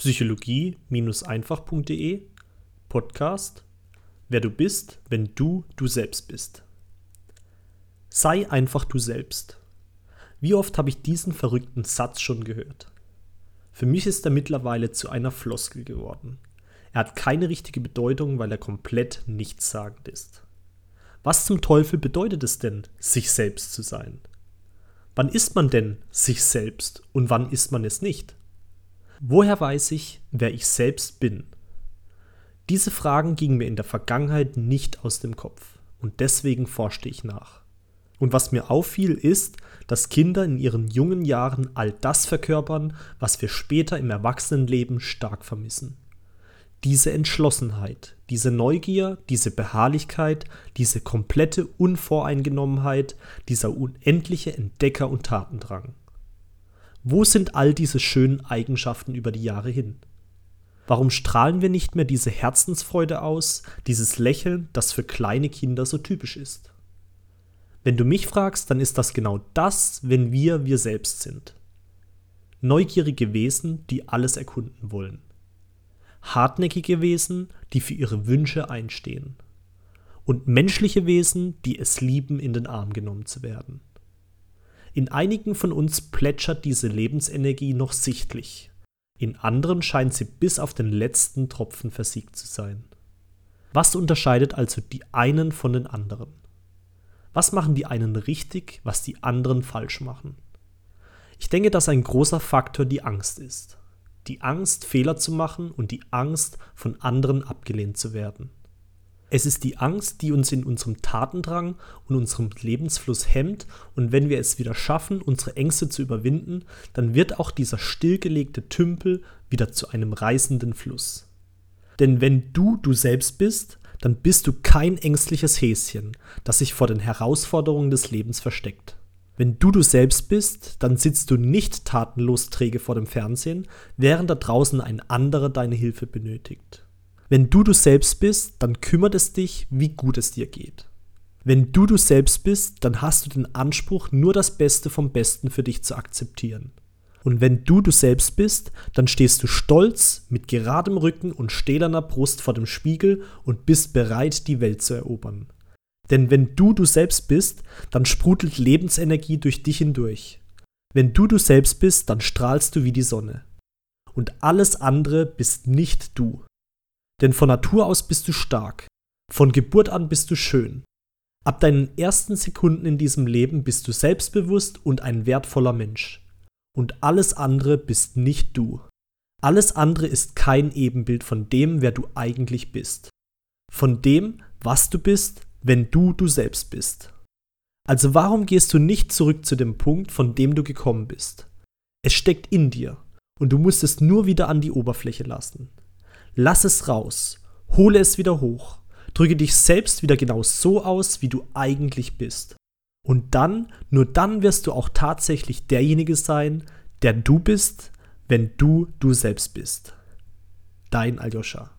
psychologie-einfach.de Podcast Wer du bist, wenn du du selbst bist. Sei einfach du selbst. Wie oft habe ich diesen verrückten Satz schon gehört? Für mich ist er mittlerweile zu einer Floskel geworden. Er hat keine richtige Bedeutung, weil er komplett nichtssagend ist. Was zum Teufel bedeutet es denn, sich selbst zu sein? Wann ist man denn sich selbst und wann ist man es nicht? Woher weiß ich, wer ich selbst bin? Diese Fragen gingen mir in der Vergangenheit nicht aus dem Kopf und deswegen forschte ich nach. Und was mir auffiel, ist, dass Kinder in ihren jungen Jahren all das verkörpern, was wir später im Erwachsenenleben stark vermissen. Diese Entschlossenheit, diese Neugier, diese Beharrlichkeit, diese komplette Unvoreingenommenheit, dieser unendliche Entdecker- und Tatendrang. Wo sind all diese schönen Eigenschaften über die Jahre hin? Warum strahlen wir nicht mehr diese Herzensfreude aus, dieses Lächeln, das für kleine Kinder so typisch ist? Wenn du mich fragst, dann ist das genau das, wenn wir wir selbst sind. Neugierige Wesen, die alles erkunden wollen. Hartnäckige Wesen, die für ihre Wünsche einstehen. Und menschliche Wesen, die es lieben, in den Arm genommen zu werden. In einigen von uns plätschert diese Lebensenergie noch sichtlich in anderen scheint sie bis auf den letzten Tropfen versiegt zu sein. Was unterscheidet also die einen von den anderen? Was machen die einen richtig, was die anderen falsch machen? Ich denke, dass ein großer Faktor die Angst ist. Die Angst, Fehler zu machen und die Angst, von anderen abgelehnt zu werden. Es ist die Angst, die uns in unserem Tatendrang und unserem Lebensfluss hemmt, und wenn wir es wieder schaffen, unsere Ängste zu überwinden, dann wird auch dieser stillgelegte Tümpel wieder zu einem reißenden Fluss. Denn wenn du du selbst bist, dann bist du kein ängstliches Häschen, das sich vor den Herausforderungen des Lebens versteckt. Wenn du du selbst bist, dann sitzt du nicht tatenlos träge vor dem Fernsehen, während da draußen ein anderer deine Hilfe benötigt. Wenn du du selbst bist, dann kümmert es dich, wie gut es dir geht. Wenn du du selbst bist, dann hast du den Anspruch, nur das Beste vom Besten für dich zu akzeptieren. Und wenn du du selbst bist, dann stehst du stolz, mit geradem Rücken und stählerner Brust vor dem Spiegel und bist bereit, die Welt zu erobern. Denn wenn du du selbst bist, dann sprudelt Lebensenergie durch dich hindurch. Wenn du du selbst bist, dann strahlst du wie die Sonne. Und alles andere bist nicht du. Denn von Natur aus bist du stark. Von Geburt an bist du schön. Ab deinen ersten Sekunden in diesem Leben bist du selbstbewusst und ein wertvoller Mensch. Und alles andere bist nicht du. Alles andere ist kein Ebenbild von dem, wer du eigentlich bist. Von dem, was du bist, wenn du du selbst bist. Also warum gehst du nicht zurück zu dem Punkt, von dem du gekommen bist? Es steckt in dir und du musst es nur wieder an die Oberfläche lassen. Lass es raus, hole es wieder hoch, drücke dich selbst wieder genau so aus, wie du eigentlich bist. Und dann, nur dann wirst du auch tatsächlich derjenige sein, der du bist, wenn du du selbst bist. Dein Aljoscha.